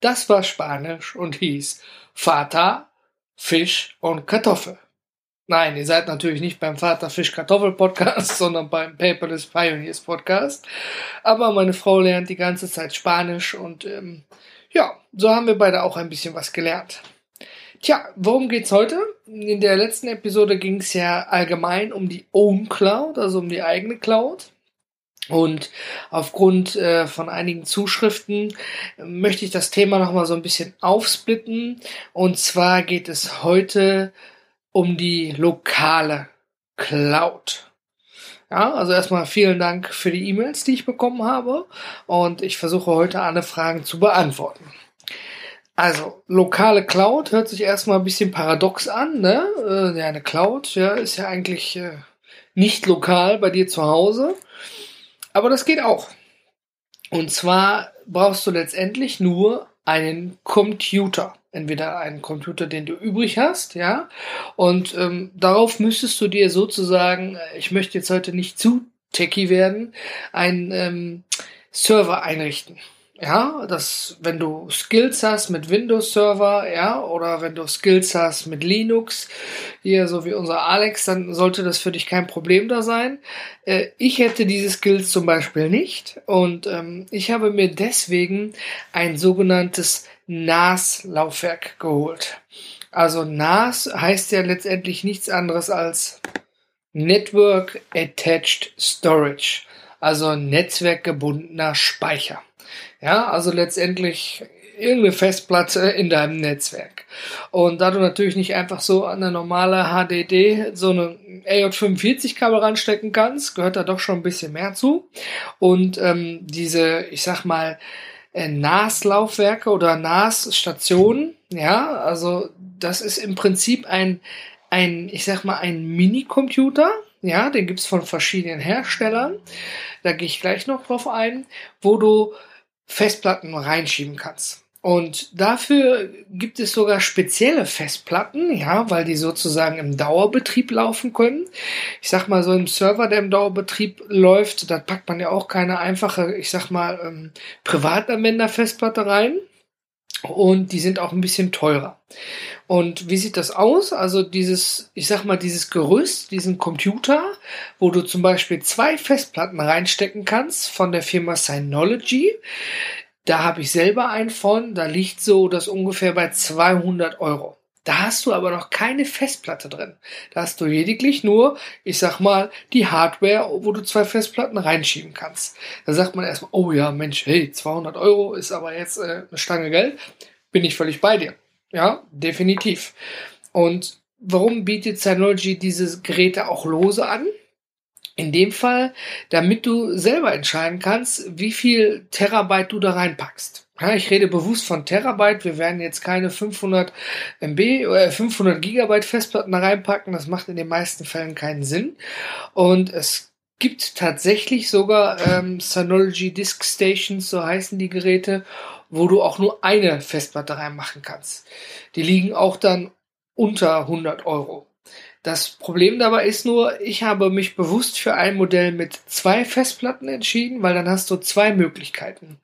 Das war Spanisch und hieß Vater, Fisch und Kartoffel. Nein, ihr seid natürlich nicht beim Vater Fisch Kartoffel Podcast, sondern beim Paperless Pioneers Podcast. Aber meine Frau lernt die ganze Zeit Spanisch und ähm, ja, so haben wir beide auch ein bisschen was gelernt. Tja, worum geht's heute? In der letzten Episode ging es ja allgemein um die Own Cloud, also um die eigene Cloud. Und aufgrund äh, von einigen Zuschriften möchte ich das Thema nochmal so ein bisschen aufsplitten. Und zwar geht es heute um die lokale Cloud. Ja, also erstmal vielen Dank für die E-Mails, die ich bekommen habe. Und ich versuche heute alle Fragen zu beantworten. Also, lokale Cloud hört sich erstmal ein bisschen paradox an, ne? Äh, ja, eine Cloud, ja, ist ja eigentlich äh, nicht lokal bei dir zu Hause. Aber das geht auch. Und zwar brauchst du letztendlich nur einen Computer. Entweder einen Computer, den du übrig hast, ja. Und ähm, darauf müsstest du dir sozusagen, äh, ich möchte jetzt heute nicht zu techy werden, einen ähm, Server einrichten. Ja, dass wenn du Skills hast mit Windows Server, ja, oder wenn du Skills hast mit Linux, hier so wie unser Alex, dann sollte das für dich kein Problem da sein. Äh, ich hätte diese Skills zum Beispiel nicht und ähm, ich habe mir deswegen ein sogenanntes NAS-Laufwerk geholt. Also NAS heißt ja letztendlich nichts anderes als Network Attached Storage, also netzwerkgebundener Speicher. Ja, also letztendlich irgendeine Festplatte in deinem Netzwerk. Und da du natürlich nicht einfach so an eine normale HDD so eine AJ45-Kabel ranstecken kannst, gehört da doch schon ein bisschen mehr zu. Und ähm, diese, ich sag mal, äh, NAS-Laufwerke oder NAS-Stationen, ja, also das ist im Prinzip ein, ein, ich sag mal, ein Minicomputer, ja, den gibt's von verschiedenen Herstellern. Da gehe ich gleich noch drauf ein, wo du Festplatten reinschieben kannst. Und dafür gibt es sogar spezielle Festplatten, ja, weil die sozusagen im Dauerbetrieb laufen können. Ich sag mal, so im Server, der im Dauerbetrieb läuft, da packt man ja auch keine einfache, ich sag mal, ähm, Privatanwender-Festplatte rein. Und die sind auch ein bisschen teurer. Und wie sieht das aus? Also dieses, ich sag mal, dieses Gerüst, diesen Computer, wo du zum Beispiel zwei Festplatten reinstecken kannst von der Firma Synology. Da habe ich selber einen von, da liegt so das ungefähr bei 200 Euro. Da hast du aber noch keine Festplatte drin. Da hast du lediglich nur, ich sag mal, die Hardware, wo du zwei Festplatten reinschieben kannst. Da sagt man erstmal, oh ja, Mensch, hey, 200 Euro ist aber jetzt äh, eine Stange Geld. Bin ich völlig bei dir. Ja, definitiv. Und warum bietet Synology diese Geräte auch lose an? In dem Fall, damit du selber entscheiden kannst, wie viel Terabyte du da reinpackst. Ja, ich rede bewusst von Terabyte. Wir werden jetzt keine 500 MB oder 500 Gigabyte Festplatten da reinpacken. Das macht in den meisten Fällen keinen Sinn. Und es gibt tatsächlich sogar ähm, Synology Disk Stations, so heißen die Geräte, wo du auch nur eine Festplatte reinmachen kannst. Die liegen auch dann unter 100 Euro. Das Problem dabei ist nur, ich habe mich bewusst für ein Modell mit zwei Festplatten entschieden, weil dann hast du zwei Möglichkeiten.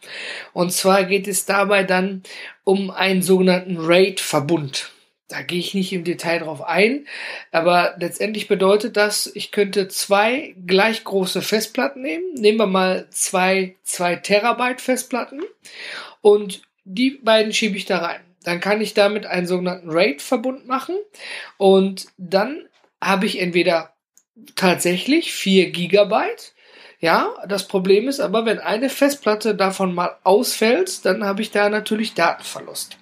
Und zwar geht es dabei dann um einen sogenannten RAID-Verbund. Da gehe ich nicht im Detail drauf ein, aber letztendlich bedeutet das, ich könnte zwei gleich große Festplatten nehmen. Nehmen wir mal zwei, zwei Terabyte Festplatten und die beiden schiebe ich da rein. Dann kann ich damit einen sogenannten RAID-Verbund machen und dann habe ich entweder tatsächlich 4 Gigabyte, Ja, das Problem ist aber, wenn eine Festplatte davon mal ausfällt, dann habe ich da natürlich Datenverlust.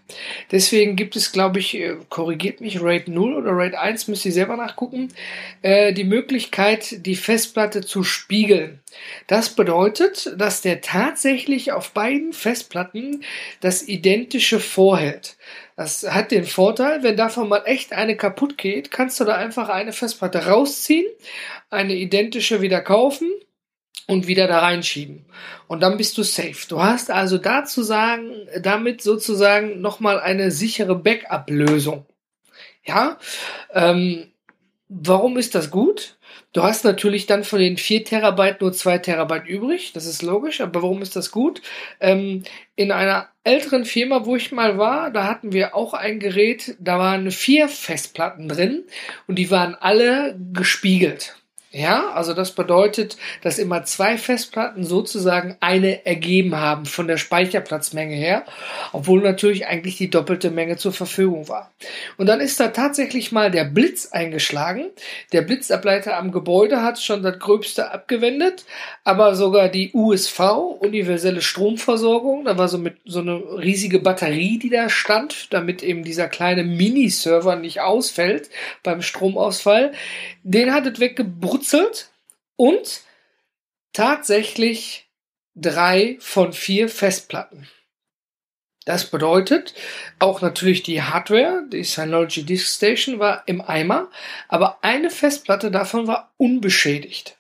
Deswegen gibt es, glaube ich, äh, korrigiert mich, RAID 0 oder RAID 1, müsst ihr selber nachgucken, äh, die Möglichkeit, die Festplatte zu spiegeln. Das bedeutet, dass der tatsächlich auf beiden Festplatten das Identische vorhält. Das hat den Vorteil, wenn davon mal echt eine kaputt geht, kannst du da einfach eine Festplatte rausziehen, eine identische wieder kaufen und wieder da reinschieben. Und dann bist du safe. Du hast also dazu sagen, damit sozusagen nochmal eine sichere Backup-Lösung. Ja, ähm, warum ist das gut? Du hast natürlich dann von den 4 Terabyte nur 2 Terabyte übrig, das ist logisch, aber warum ist das gut? Ähm, in einer älteren Firma, wo ich mal war, da hatten wir auch ein Gerät, da waren vier Festplatten drin und die waren alle gespiegelt. Ja, also das bedeutet, dass immer zwei Festplatten sozusagen eine ergeben haben von der Speicherplatzmenge her, obwohl natürlich eigentlich die doppelte Menge zur Verfügung war. Und dann ist da tatsächlich mal der Blitz eingeschlagen. Der Blitzableiter am Gebäude hat schon das Gröbste abgewendet, aber sogar die USV, universelle Stromversorgung, da war so mit so eine riesige Batterie, die da stand, damit eben dieser kleine Mini-Server nicht ausfällt beim Stromausfall, den hat es weggebrüht gebrutzelt und tatsächlich drei von vier Festplatten. Das bedeutet, auch natürlich die Hardware, die Synology Disk Station war im Eimer, aber eine Festplatte davon war unbeschädigt.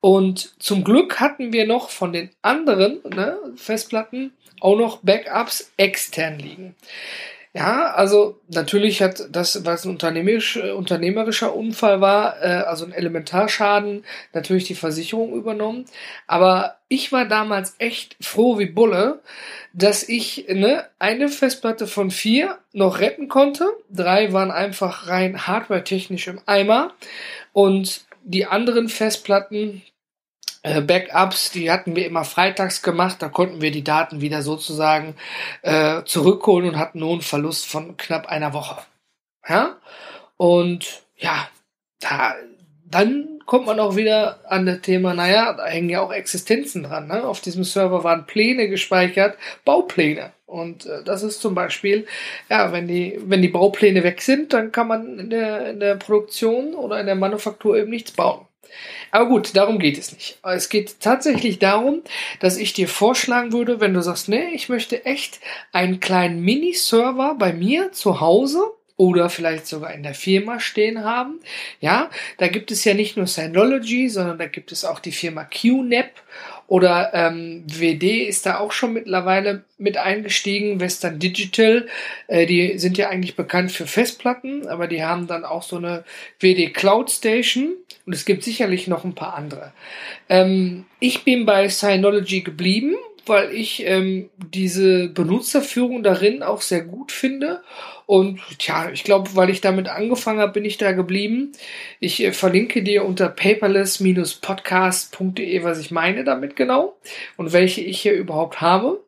Und zum Glück hatten wir noch von den anderen ne, Festplatten auch noch Backups extern liegen. Ja, also natürlich hat das, was ein unternehmerisch, unternehmerischer Unfall war, äh, also ein Elementarschaden, natürlich die Versicherung übernommen. Aber ich war damals echt froh wie Bulle, dass ich ne, eine Festplatte von vier noch retten konnte. Drei waren einfach rein hardware-technisch im Eimer. Und die anderen Festplatten, äh, Backups, die hatten wir immer freitags gemacht, da konnten wir die Daten wieder sozusagen äh, zurückholen und hatten nur einen Verlust von knapp einer Woche. Ja? Und ja, da, dann kommt man auch wieder an das Thema, naja, da hängen ja auch Existenzen dran. Ne? Auf diesem Server waren Pläne gespeichert, Baupläne. Und äh, das ist zum Beispiel, ja, wenn die, wenn die Baupläne weg sind, dann kann man in der, in der Produktion oder in der Manufaktur eben nichts bauen. Aber gut, darum geht es nicht. Es geht tatsächlich darum, dass ich dir vorschlagen würde, wenn du sagst, nee, ich möchte echt einen kleinen Mini-Server bei mir zu Hause oder vielleicht sogar in der Firma stehen haben. Ja, da gibt es ja nicht nur Synology, sondern da gibt es auch die Firma QNAP oder ähm, WD ist da auch schon mittlerweile mit eingestiegen. Western Digital, äh, die sind ja eigentlich bekannt für Festplatten, aber die haben dann auch so eine WD Cloud Station und es gibt sicherlich noch ein paar andere. Ähm, ich bin bei Synology geblieben, weil ich ähm, diese Benutzerführung darin auch sehr gut finde. Und tja, ich glaube, weil ich damit angefangen habe, bin ich da geblieben. Ich äh, verlinke dir unter paperless-podcast.de, was ich meine damit genau und welche ich hier überhaupt habe.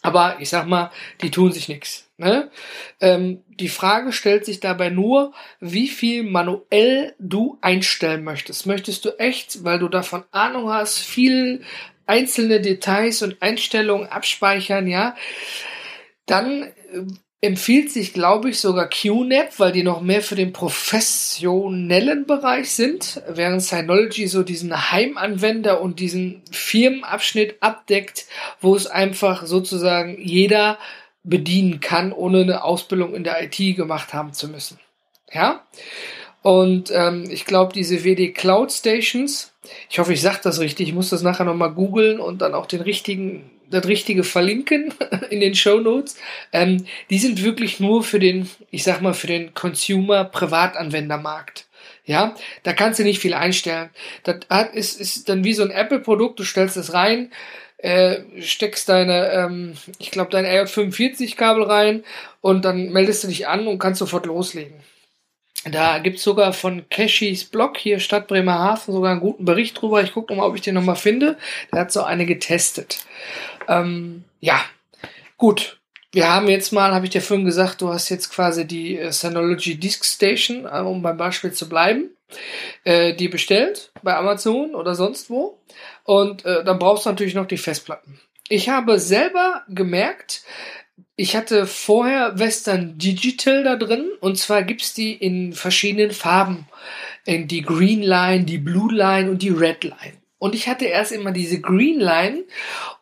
Aber ich sag mal, die tun sich nichts. Ne? Ähm, die Frage stellt sich dabei nur, wie viel manuell du einstellen möchtest. Möchtest du echt, weil du davon Ahnung hast, viel einzelne Details und Einstellungen abspeichern, ja? Dann äh, empfiehlt sich, glaube ich, sogar QNAP, weil die noch mehr für den professionellen Bereich sind, während Synology so diesen Heimanwender und diesen Firmenabschnitt abdeckt, wo es einfach sozusagen jeder bedienen kann, ohne eine Ausbildung in der IT gemacht haben zu müssen. Ja? Und ähm, ich glaube, diese WD Cloud Stations, ich hoffe, ich sage das richtig, ich muss das nachher nochmal googeln und dann auch den richtigen, das Richtige verlinken in den Show Notes. Ähm, die sind wirklich nur für den, ich sag mal, für den Consumer-Privatanwendermarkt. Ja, da kannst du nicht viel einstellen. Das ist, ist dann wie so ein Apple-Produkt, du stellst es rein, äh, steckst deine, ähm, ich glaube, dein RJ45-Kabel rein und dann meldest du dich an und kannst sofort loslegen. Da gibt's sogar von Cashys Blog hier Stadt Bremerhaven sogar einen guten Bericht drüber. Ich gucke nochmal, ob ich den nochmal finde. Der hat so eine getestet. Ähm, ja, gut. Wir haben jetzt mal, habe ich dir vorhin gesagt, du hast jetzt quasi die äh, Synology Disk Station, äh, um beim Beispiel zu bleiben. äh, die bestellt bei Amazon oder sonst wo. Und äh, dann brauchst du natürlich noch die Festplatten. Ich habe selber gemerkt, ich hatte vorher Western Digital da drin und zwar gibt's die in verschiedenen Farben. In die Green Line, die Blue Line und die Red Line. Und ich hatte erst immer diese Green Line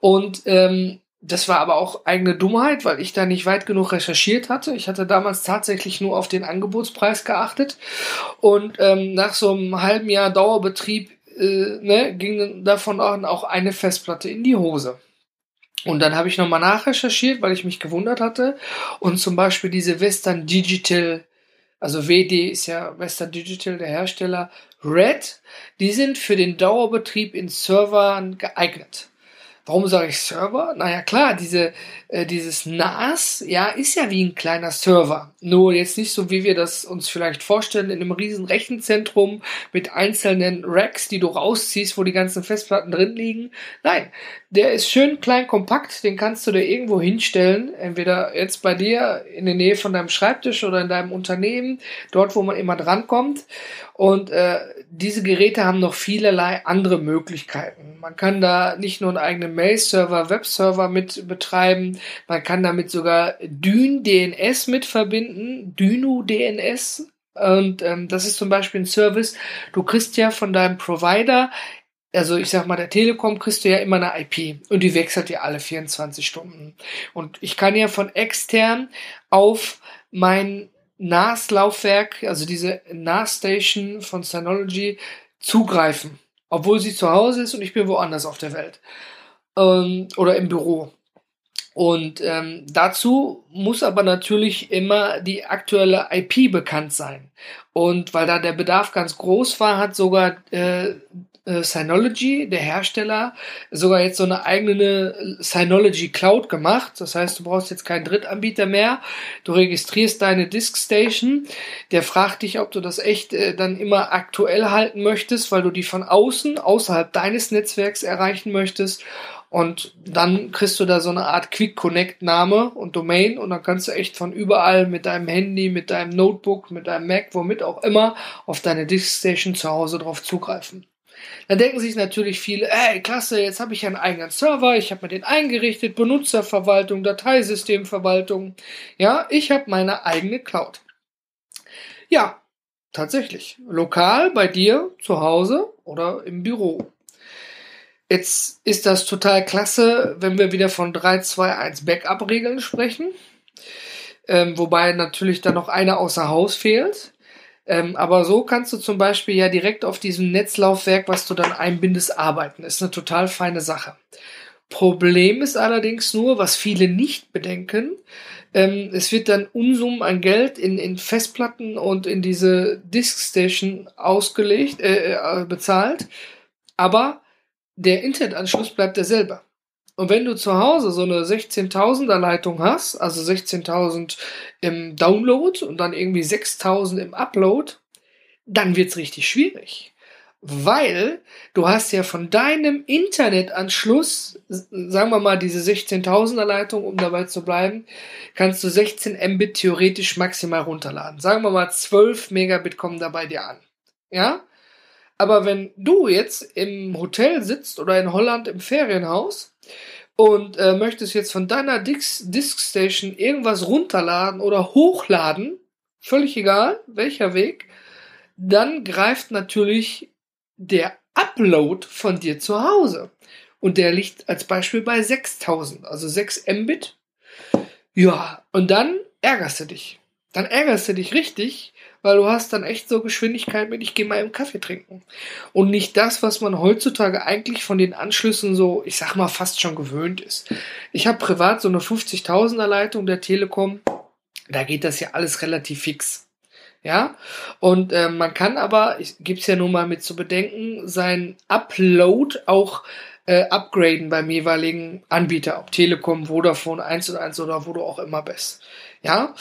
und ähm, das war aber auch eigene Dummheit, weil ich da nicht weit genug recherchiert hatte. Ich hatte damals tatsächlich nur auf den Angebotspreis geachtet und ähm, nach so einem halben Jahr Dauerbetrieb äh, ne, ging davon auch eine Festplatte in die Hose. Und dann habe ich nochmal nachrecherchiert, weil ich mich gewundert hatte. Und zum Beispiel diese Western Digital, also WD ist ja Western Digital, der Hersteller, Red, die sind für den Dauerbetrieb in Servern geeignet. Warum sage ich Server? Naja, klar, diese, äh, dieses NAS, ja, ist ja wie ein kleiner Server. Nur jetzt nicht so, wie wir das uns vielleicht vorstellen, in einem riesen Rechenzentrum mit einzelnen Racks, die du rausziehst, wo die ganzen Festplatten drin liegen. Nein, der ist schön klein, kompakt, den kannst du dir irgendwo hinstellen. Entweder jetzt bei dir in der Nähe von deinem Schreibtisch oder in deinem Unternehmen, dort, wo man immer drankommt. Und äh, diese Geräte haben noch vielerlei andere Möglichkeiten. Man kann da nicht nur einen eigenen Mail-Server, Web-Server mit betreiben, man kann damit sogar Dyn DNS mit verbinden, Dyno DNS. Und ähm, das ist zum Beispiel ein Service. Du kriegst ja von deinem Provider, also ich sag mal, der Telekom kriegst du ja immer eine IP und die wechselt ja alle 24 Stunden. Und ich kann ja von extern auf mein NAS-Laufwerk, also diese NAS-Station von Synology, zugreifen. Obwohl sie zu Hause ist und ich bin woanders auf der Welt. Ähm, oder im Büro. Und ähm, dazu muss aber natürlich immer die aktuelle IP bekannt sein. Und weil da der Bedarf ganz groß war, hat sogar äh, äh, Synology, der Hersteller, sogar jetzt so eine eigene Synology Cloud gemacht. Das heißt, du brauchst jetzt keinen Drittanbieter mehr. Du registrierst deine Disk Station. Der fragt dich, ob du das echt äh, dann immer aktuell halten möchtest, weil du die von außen, außerhalb deines Netzwerks erreichen möchtest. Und dann kriegst du da so eine Art Quick Connect Name und Domain und dann kannst du echt von überall mit deinem Handy, mit deinem Notebook, mit deinem Mac, womit auch immer, auf deine Disk Station zu Hause drauf zugreifen. Dann denken sich natürlich viele, ey, klasse, jetzt habe ich einen eigenen Server, ich habe mir den eingerichtet, Benutzerverwaltung, Dateisystemverwaltung. Ja, ich habe meine eigene Cloud. Ja, tatsächlich. Lokal bei dir zu Hause oder im Büro. Jetzt ist das total klasse, wenn wir wieder von 3, 2, 1 Backup-Regeln sprechen. Ähm, wobei natürlich dann noch eine außer Haus fehlt. Ähm, aber so kannst du zum Beispiel ja direkt auf diesem Netzlaufwerk, was du dann einbindest, arbeiten. Ist eine total feine Sache. Problem ist allerdings nur, was viele nicht bedenken, ähm, es wird dann Unsummen an Geld in, in Festplatten und in diese Disk Station ausgelegt, äh, äh bezahlt, aber der Internetanschluss bleibt derselbe. Und wenn du zu Hause so eine 16.000er Leitung hast, also 16.000 im Download und dann irgendwie 6.000 im Upload, dann wird's richtig schwierig. Weil du hast ja von deinem Internetanschluss, sagen wir mal diese 16.000er Leitung, um dabei zu bleiben, kannst du 16 Mbit theoretisch maximal runterladen. Sagen wir mal 12 Megabit kommen dabei dir an. Ja? Aber wenn du jetzt im Hotel sitzt oder in Holland im Ferienhaus und äh, möchtest jetzt von deiner Disk Station irgendwas runterladen oder hochladen, völlig egal, welcher Weg, dann greift natürlich der Upload von dir zu Hause. Und der liegt als Beispiel bei 6000, also 6 Mbit. Ja, und dann ärgerst du dich. Dann ärgerst du dich richtig, weil du hast dann echt so Geschwindigkeit mit, ich gehe mal im Kaffee trinken. Und nicht das, was man heutzutage eigentlich von den Anschlüssen so, ich sag mal, fast schon gewöhnt ist. Ich habe privat so eine 50.000er Leitung der Telekom, da geht das ja alles relativ fix. Ja, und äh, man kann aber, ich gibt's ja nun mal mit zu bedenken, sein Upload auch äh, upgraden beim jeweiligen Anbieter, ob Telekom, Vodafone, 1 und 1 oder wo du auch immer bist. Ja,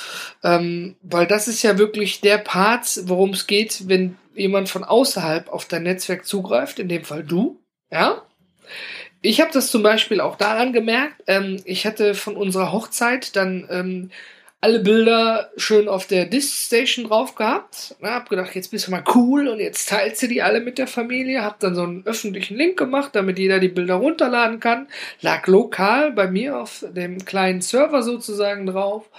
ähm, weil das ist ja wirklich der Part, worum es geht, wenn jemand von außerhalb auf dein Netzwerk zugreift, in dem Fall du. Ja, ich habe das zum Beispiel auch daran gemerkt. Ähm, ich hatte von unserer Hochzeit dann ähm, alle Bilder schön auf der Disk-Station drauf gehabt. Na, hab gedacht, jetzt bist du mal cool und jetzt teilst du die alle mit der Familie. Hab dann so einen öffentlichen Link gemacht, damit jeder die Bilder runterladen kann. Lag lokal bei mir auf dem kleinen Server sozusagen drauf.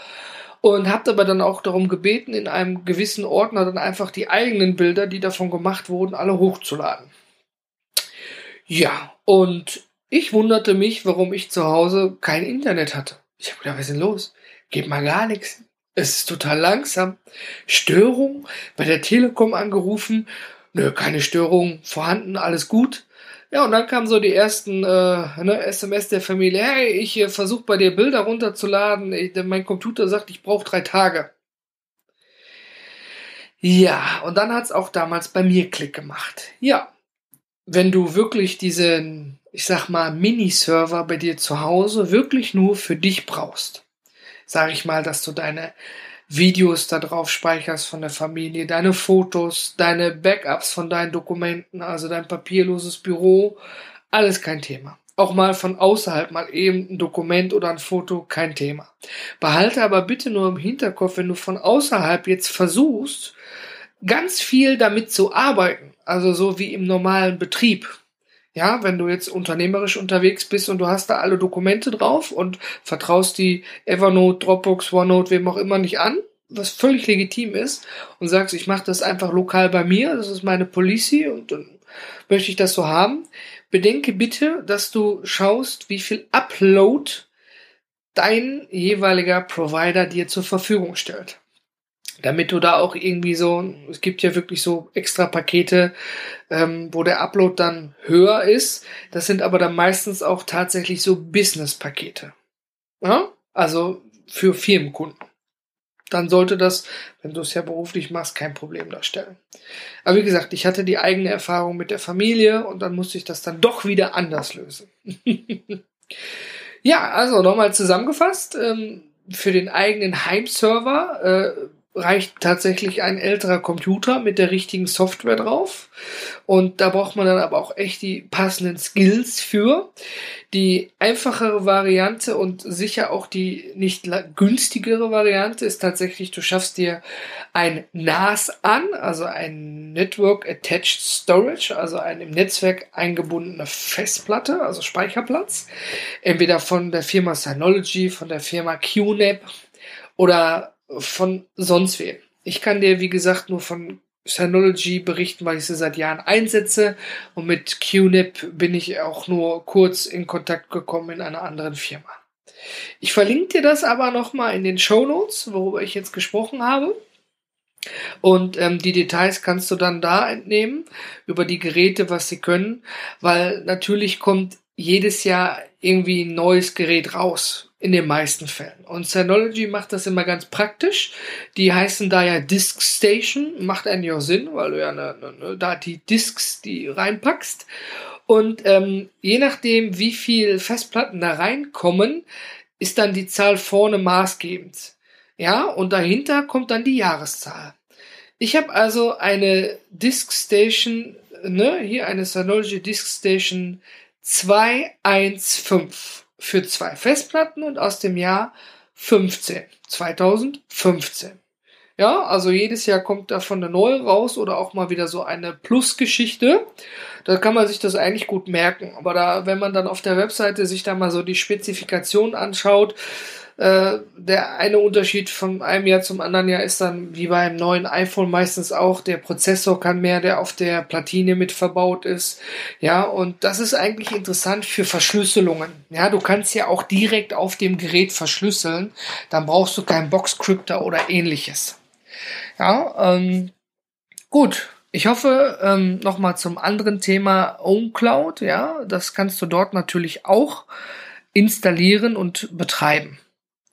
Und habt aber dann auch darum gebeten, in einem gewissen Ordner dann einfach die eigenen Bilder, die davon gemacht wurden, alle hochzuladen. Ja, und ich wunderte mich, warum ich zu Hause kein Internet hatte. Ich habe gedacht, was ist denn los? Geht mal gar nichts. Es ist total langsam. Störung? Bei der Telekom angerufen. Nö, keine Störung vorhanden, alles gut. Ja, und dann kamen so die ersten äh, ne, SMS der Familie. Hey, ich äh, versuche bei dir Bilder runterzuladen. Ich, mein Computer sagt, ich brauche drei Tage. Ja, und dann hat's auch damals bei mir Klick gemacht. Ja, wenn du wirklich diesen, ich sag mal, Mini-Server bei dir zu Hause wirklich nur für dich brauchst, sage ich mal, dass du deine Videos da drauf speicherst von der Familie, deine Fotos, deine Backups von deinen Dokumenten, also dein papierloses Büro, alles kein Thema. Auch mal von außerhalb mal eben ein Dokument oder ein Foto, kein Thema. Behalte aber bitte nur im Hinterkopf, wenn du von außerhalb jetzt versuchst, ganz viel damit zu arbeiten, also so wie im normalen Betrieb, ja, wenn du jetzt unternehmerisch unterwegs bist und du hast da alle Dokumente drauf und vertraust die Evernote, Dropbox, OneNote, wem auch immer nicht an, was völlig legitim ist, und sagst, ich mache das einfach lokal bei mir, das ist meine Policy und dann möchte ich das so haben. Bedenke bitte, dass du schaust, wie viel Upload dein jeweiliger Provider dir zur Verfügung stellt damit du da auch irgendwie so, es gibt ja wirklich so extra Pakete, ähm, wo der Upload dann höher ist. Das sind aber dann meistens auch tatsächlich so Business-Pakete. Ja? Also für Firmenkunden. Dann sollte das, wenn du es ja beruflich machst, kein Problem darstellen. Aber wie gesagt, ich hatte die eigene Erfahrung mit der Familie und dann musste ich das dann doch wieder anders lösen. ja, also nochmal zusammengefasst. Ähm, für den eigenen Heimserver äh, reicht tatsächlich ein älterer Computer mit der richtigen Software drauf. Und da braucht man dann aber auch echt die passenden Skills für. Die einfachere Variante und sicher auch die nicht günstigere Variante ist tatsächlich, du schaffst dir ein NAS an, also ein Network Attached Storage, also eine im Netzwerk eingebundene Festplatte, also Speicherplatz. Entweder von der Firma Synology, von der Firma QNAP oder von sonst wem. Ich kann dir, wie gesagt, nur von Synology berichten, weil ich sie seit Jahren einsetze. Und mit QNIP bin ich auch nur kurz in Kontakt gekommen in einer anderen Firma. Ich verlinke dir das aber nochmal in den Show Notes, worüber ich jetzt gesprochen habe. Und ähm, die Details kannst du dann da entnehmen über die Geräte, was sie können, weil natürlich kommt jedes Jahr irgendwie ein neues Gerät raus. In den meisten Fällen. Und Synology macht das immer ganz praktisch. Die heißen da ja Disk Station. Macht eigentlich auch Sinn, weil du ja ne, ne, ne, da die Disks die reinpackst. Und ähm, je nachdem, wie viel Festplatten da reinkommen, ist dann die Zahl vorne maßgebend. Ja, und dahinter kommt dann die Jahreszahl. Ich habe also eine Disk Station, ne, hier eine Synology Disk Station 215 für zwei Festplatten und aus dem Jahr 15, 2015. Ja, also jedes Jahr kommt davon eine neue raus oder auch mal wieder so eine Plusgeschichte. Da kann man sich das eigentlich gut merken. Aber da, wenn man dann auf der Webseite sich da mal so die Spezifikation anschaut, äh, der eine Unterschied von einem Jahr zum anderen Jahr ist dann, wie beim neuen iPhone meistens auch, der Prozessor kann mehr, der auf der Platine mit verbaut ist. Ja, und das ist eigentlich interessant für Verschlüsselungen. Ja, du kannst ja auch direkt auf dem Gerät verschlüsseln. Dann brauchst du keinen Boxcryptor oder ähnliches. Ja, ähm, gut. Ich hoffe, ähm, nochmal zum anderen Thema OwnCloud, ja, das kannst du dort natürlich auch installieren und betreiben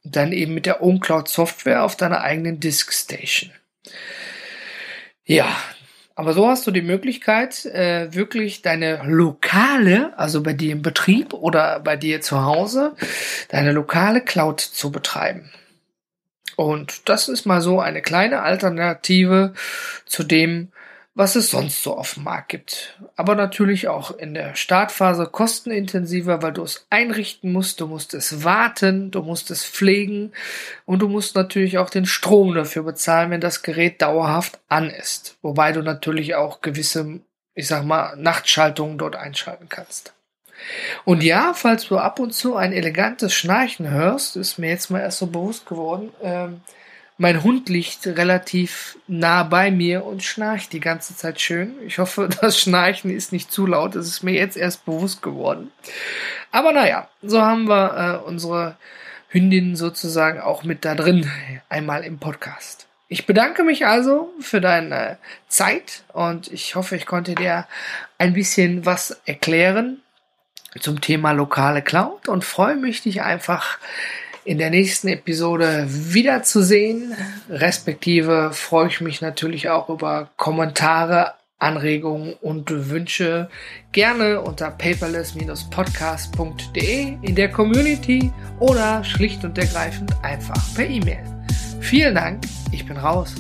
dann eben mit der OwnCloud Software auf deiner eigenen Disk Station. Ja, aber so hast du die Möglichkeit, äh, wirklich deine lokale, also bei dir im Betrieb oder bei dir zu Hause, deine lokale Cloud zu betreiben. Und das ist mal so eine kleine Alternative zu dem, was es sonst so auf dem Markt gibt. Aber natürlich auch in der Startphase kostenintensiver, weil du es einrichten musst, du musst es warten, du musst es pflegen und du musst natürlich auch den Strom dafür bezahlen, wenn das Gerät dauerhaft an ist. Wobei du natürlich auch gewisse, ich sag mal, Nachtschaltungen dort einschalten kannst. Und ja, falls du ab und zu ein elegantes Schnarchen hörst, ist mir jetzt mal erst so bewusst geworden, ähm, mein Hund liegt relativ nah bei mir und schnarcht die ganze Zeit schön. Ich hoffe, das Schnarchen ist nicht zu laut. Das ist mir jetzt erst bewusst geworden. Aber naja, so haben wir äh, unsere Hündin sozusagen auch mit da drin, einmal im Podcast. Ich bedanke mich also für deine Zeit und ich hoffe, ich konnte dir ein bisschen was erklären zum Thema lokale Cloud und freue mich, dich einfach in der nächsten Episode wiederzusehen. Respektive freue ich mich natürlich auch über Kommentare, Anregungen und Wünsche gerne unter paperless-podcast.de in der Community oder schlicht und ergreifend einfach per E-Mail. Vielen Dank, ich bin raus.